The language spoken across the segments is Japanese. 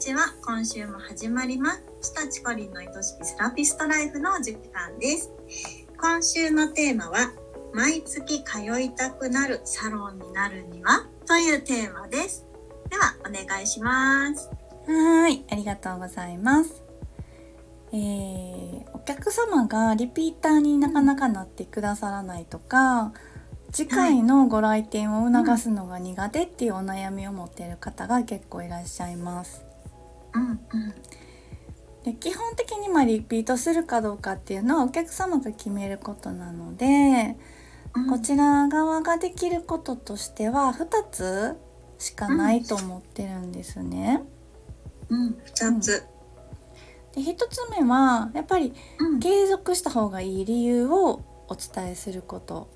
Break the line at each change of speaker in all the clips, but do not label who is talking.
ちは。今週も始まりますたちこりんの愛しきセラピストライフの時間です。今週のテーマは毎月通いたくなるサロンになるにはというテーマです。ではお願いします。
はいありがとうございます。えー、お客様がリピーターになかなかなってくださらないとか次回のご来店を促すのが苦手っていうお悩みを持っている方が結構いらっしゃいます。
うんうん、
で基本的にまリピートするかどうかっていうのはお客様が決めることなので、うん、こちら側ができることとしては2つしかないと思ってるんですね。
うん、2つ、
で1つ目はやっぱり継続した方がいい理由をお伝えすること。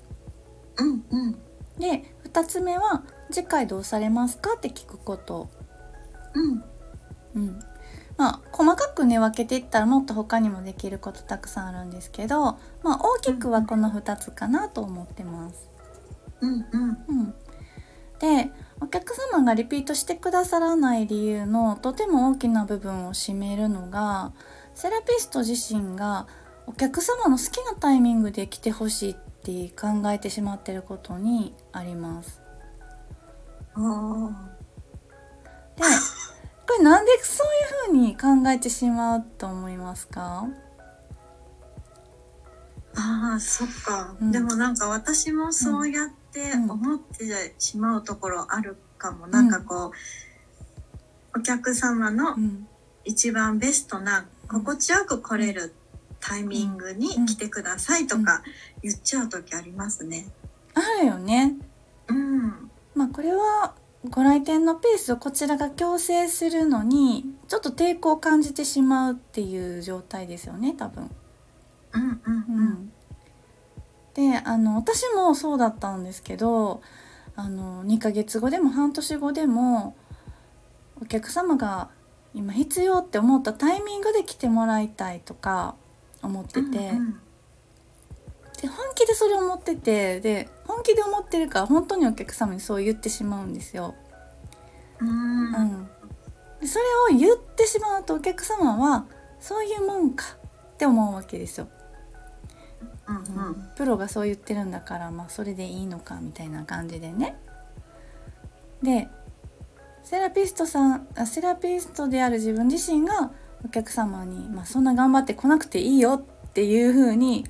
うんうん、
で2つ目は「次回どうされますか?」って聞くこと。
うん
うん、まあ細かくね分けていったらもっと他にもできることたくさんあるんですけど、まあ、大きくはこの2つかなと思ってます。
うんうん
うん、でお客様がリピートしてくださらない理由のとても大きな部分を占めるのがセラピスト自身がお客様の好きなタイミングで来てほしいっって考えてしまってることにあります。
で
これなんでそういうふうに考えてしまうと思いますか？
ああそっか、うん、でもなんか私もそうやって思ってしまうところあるかも、うん、なんかこう、お客様の一番ベストな心地よく来れるタイミングに来てくださいとか言っちゃう時ありますね。
あるよね。
うん。
まあこれはご来店のペースをこちらが強制するのにちょっと抵抗を感じてしまうっていう状態ですよね多分。
うんうんうん。
であの私もそうだったんですけどあの2ヶ月後でも半年後でもお客様が今必要って思ったタイミングで来てもらいたいとか思ってて、うんうん、で本気でそれ思っててで本気で思ってるから本当にお客様にそう言ってしまうんですよ。
うん、
うん、でそれを言ってしまうとお客様はそういうもんかって思うわけですよ。
うんうん、
プロがそう言ってるんだからまあそれでいいのかみたいな感じでね。でセラピストさんセラピストである自分自身がお客様に、まあ、そんな頑張ってこなくていいよっていう風に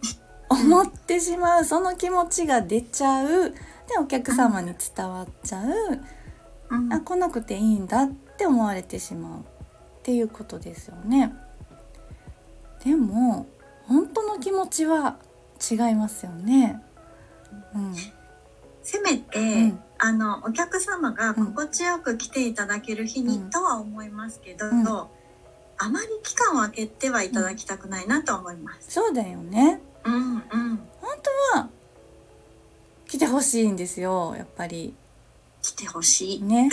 思ってしまうその気持ちが出ちゃうでお客様に伝わっちゃう、
うん、
あ来なくていいんだって思われてしまうっていうことですよね。でも本当の気持ちは違いますよね。うん、
せめて、うん、あのお客様が心地よく来ていただける日に、とは思いますけど、あまり期間を空けてはいただきたくないなと思います。
そうだよね。
うんうん。
本当は来てほしいんですよ、やっぱり。
来てほしい。
ね。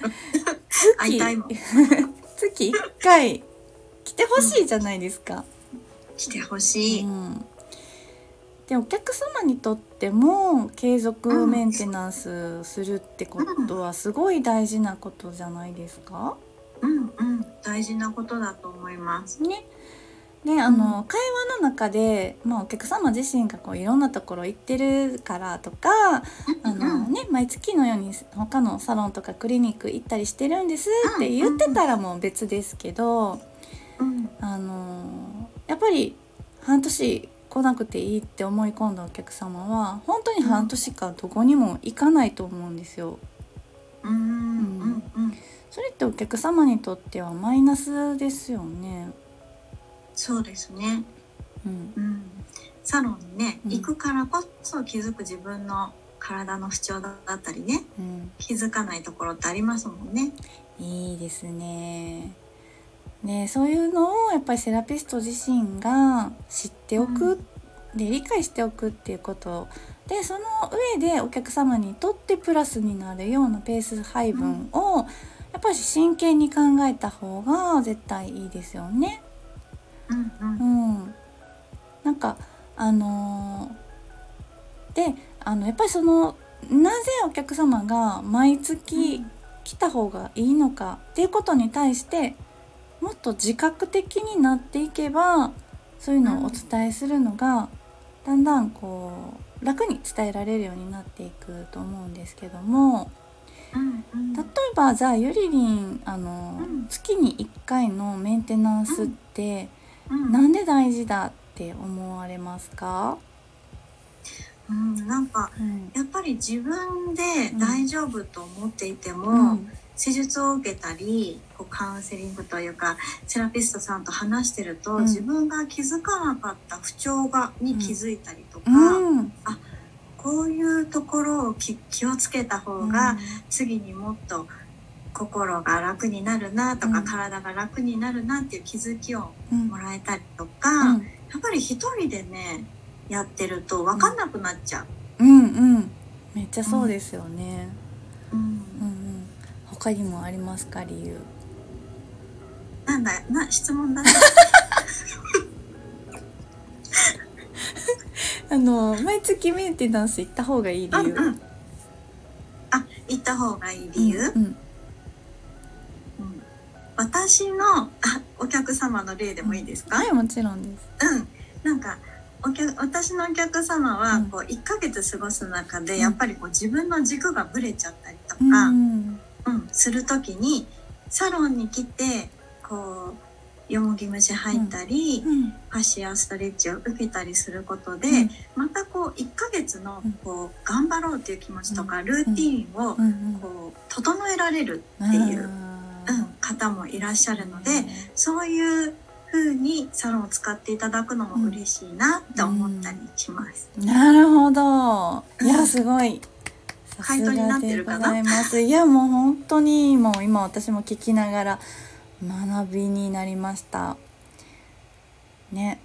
会いたいもん。
月一回来てほしいじゃないですか。
うん、来てほしい。う
んでお客様にとっても継続メンテナンスするってことはすごい大事なことじゃないですか、
うんうん大事なことだと思います。
ね。であの、うん、会話の中で、まあ、お客様自身がこういろんなところ行ってるからとか、あのね、毎月のように他のサロンとかクリニック行ったりしてるんですって言ってたらもう別ですけど、
うん、
あのやっぱり半年来なくていいって思い込んだお客様は本当に半年間どこにも行かないと思うんですよ。
うん。
それってお客様にとってはマイナスですよね。
そうですね。
うん、
うん、サロンにね、うん、行くからこそ気づく自分の体の不調だったりね、
うん、
気づかないところってありますもんね。
いいですね。ね、そういうのをやっぱりセラピスト自身が知っておく、で理解しておくっていうことでその上でお客様にとってプラスになるようなペース配分を、やっぱり真剣に考えた方が絶対いいですよね。
うんうん、
うん、なんかあのー、であのやっぱりそのなぜお客様が毎月来きた方がいいのかっていうことに対してもっと自覚的になっていけばそういうのをお伝えするのがだんだんこう楽に伝えられるようになっていくと思うんですけども。例えばじゃあゆりりんあの、うん、月に1回のメンテナンスって、うん、なんで大事だって思われますか、
うん、なんか、やっぱり自分で大丈夫と思っていても、施術を受けたりこうカウンセリングというかセラピストさんと話してると、自分が気づかなかった不調がに気づいたりとか、うん、あこういうところを気をつけた方が次にもっと心が楽になるなとか、体が楽になるなっていう気づきをもらえたりとか、やっぱり一人でねやってると分かんなくなっちゃ
う。うん。うん。めっちゃそうですよね。うん、うんうん。他にもありますか理由？
なんだな質問だね。
あの毎月メンテナンス行った方がいい理由、うんうん、
あ行った方がいい理由、うん、うん、私のあお客様の例でもいいですか、
はいもちろんです。
うん。なんかお客私のお客様はこう1ヶ月過ごす中でやっぱりこう自分の軸がぶれちゃったりとか、うん、うん、する時にサロンに来てこうよもぎ虫入ったり、うん、ファシアストレッチを受けたりすることで、うん、またこう1ヶ月のこう頑張ろうという気持ちとか、ルーティンをこう整えられるっていう、うん、方もいらっしゃるので、そういう風にサロンを使っていただくのも嬉しいなって思ったりします。
なるほど。いやすごい。
回答になってるかな？
いやもう本当にもう今私も聞きながら。学びになりました。ね。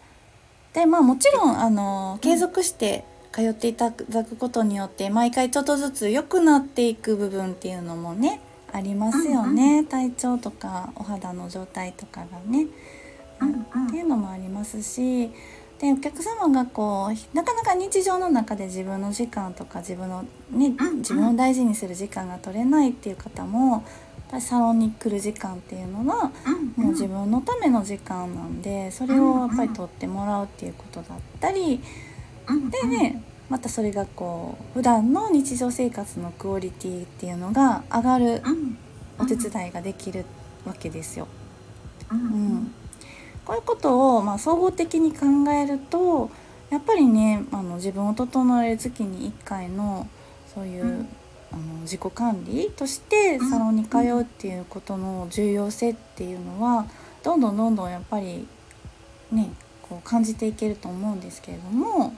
でまあもちろんあの継続して通っていただくことによって毎回ちょっとずつ良くなっていく部分っていうのもねありますよね、体調とかお肌の状態とかがね、っていうのもありますし。でお客様がこうなかなか日常の中で自分の時間とか自分のね自分を大事にする時間が取れないっていう方もサロンに来る時間っていうのは、もう自分のための時間なんでそれをやっぱり取ってもらうっていうことだったり、でねまたそれがこう普段の日常生活のクオリティっていうのが上がるお手伝いができるわけですよ。うん、こういうことをまあ総合的に考えるとやっぱりねあの自分を整える月に1回のそういうあの自己管理としてサロンに通うっていうことの重要性っていうのはどんどんどんどんやっぱりねこう感じていけると思うんですけれども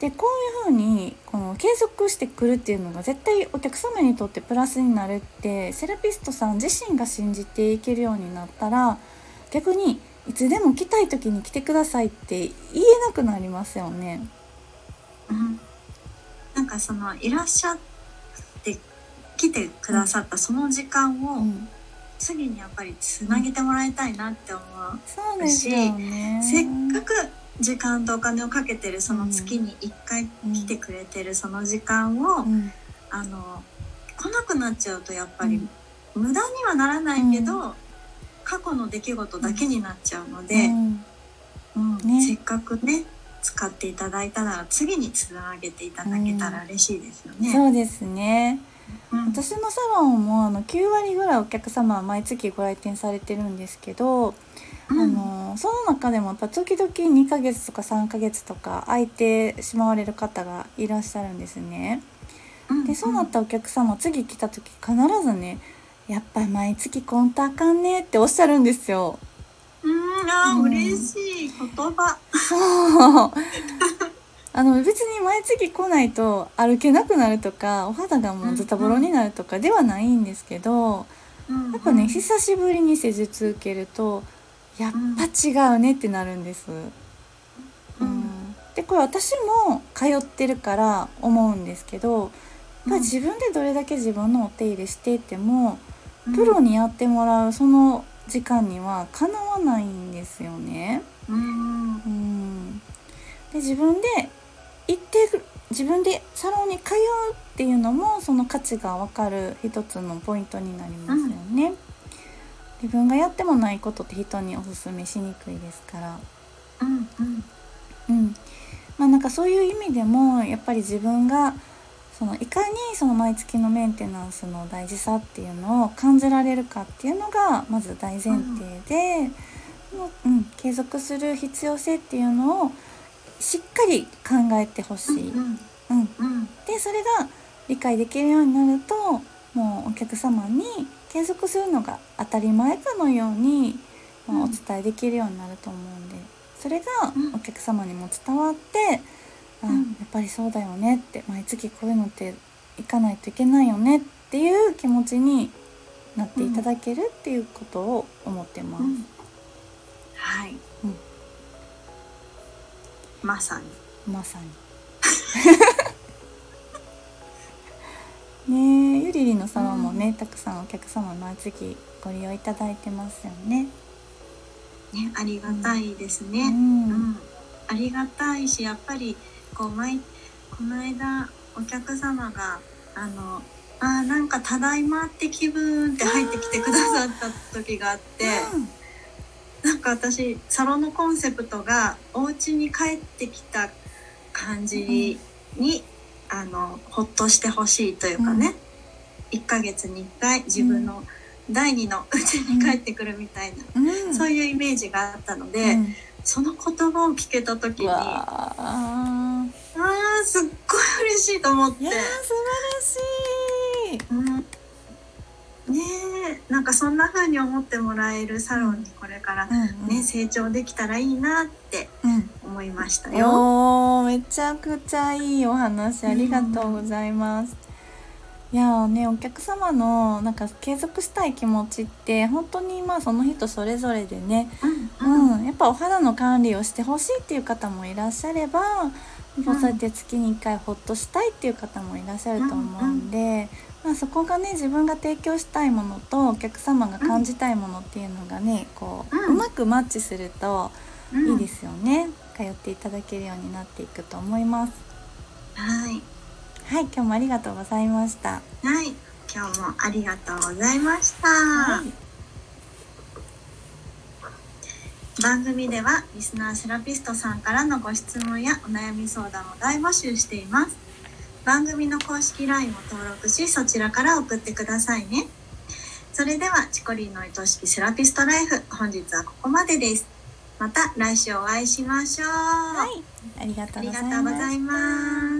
でこういうふうにこの継続してくるっていうのが絶対お客様にとってプラスになるってセラピストさん自身が信じていけるようになったら逆にいつでも来たい時に来てくださいって言えなくなりますよね。
うん、なんかそのいらっしゃっ来てくださったその時間を、次にやっぱりつなげてもらいたいなって思うし、ね、せっかく時間とお金をかけてるその月に1回来てくれてるその時間を、うん、あの来なくなっちゃうとやっぱり無駄にはならないけど、うん、過去の出来事だけになっちゃうので、うん。ね、せっかくね使っていただいたなら次につなげていただけたら嬉しいですよね。
そうですね私のサロンもあの9割ぐらいお客様は毎月ご来店されてるんですけど、うん、あのその中でもやっぱ時々2ヶ月とか3ヶ月とか空いてしまわれる方がいらっしゃるんですね。でそうなったお客様次来た時必ずね「やっぱ毎月コントあかんね」っておっしゃるんですよ。
うんあ、うん、嬉しい言葉。
そうあの別に毎月来ないと歩けなくなるとかお肌がもうズタボロになるとかではないんですけど、やっぱね久しぶりに施術受けるとやっぱ違うねってなるんです。うん、でこれ私も通ってるから思うんですけどやっぱ自分でどれだけ自分のお手入れしていてもプロにやってもらうその時間にはかなわないんですよね。うん、うん。で自分で行って自分でサロンに通うっていうのもその価値が分かる一つのポイントになりますよね。うん、自分がやってもないことって人におすすめしにくいですから。
うんうん、
うん。まあ、なんかそういう意味でもやっぱり自分がそのいかにその毎月のメンテナンスの大事さっていうのを感じられるかっていうのがまず大前提で、うん、うん、継続する必要性っていうのをしっかり考えてほしい。うん、うん、でそれが理解できるようになるともうお客様に継続するのが当たり前かのように、まあ、お伝えできるようになると思うんで。それがお客様にも伝わって。あ、やっぱりそうだよねって毎月こういうのって行かないといけないよねっていう気持ちになっていただけるっていうことを思ってます。うん、
はい、うん、まさに。
まさに。ねゆりりのサロンもね、うん、たくさんお客様毎月ご利用いただいてますよね。
ねありがたいですね。うん、ありがたいしやっぱりこう前この間お客様があのあなんか「ただいま」って気分って入ってきてくださった時があって、うん、なんか私サロンのコンセプトがお家に帰ってきた感じに、うん、あのほっとしてほしいというかね、うん、1ヶ月に1回自分の第二の家に帰ってくるみたいな、うん、そういうイメージがあったので、その言葉を聞けた時に。あすっごい嬉しいと思って。いや
素晴らしい。うん、ね
なんかそんな風に思ってもらえるサロンにこれからね、うんうん、成長できたらいいなって思いましたよ。
おめちゃくちゃいいお話ありがとうございます。いやねお客様のなんか継続したい気持ちって本当にまあその人それぞれでね、うん、うん、やっぱお肌の管理をしてほしいっていう方もいらっしゃればそうやって月に1回ほっとしたいっていう方もいらっしゃると思うんで、まあ、そこがね自分が提供したいものとお客様が感じたいものっていうのがねこう,、うまくマッチするといいですよね、通っていただけるようになっていくと思います。
はい。
はい今日もありがとうございました。
はい。今日もありがとうございました、はい。番組ではリスナーセラピストさんからのご質問やお悩み相談を大募集しています番組の公式 LINE を登録しそちらから送ってくださいね。それではチコリンの愛しきセラピストライフ本日はここまでです。また来週お会いしましょう。
はい。ありがとうございます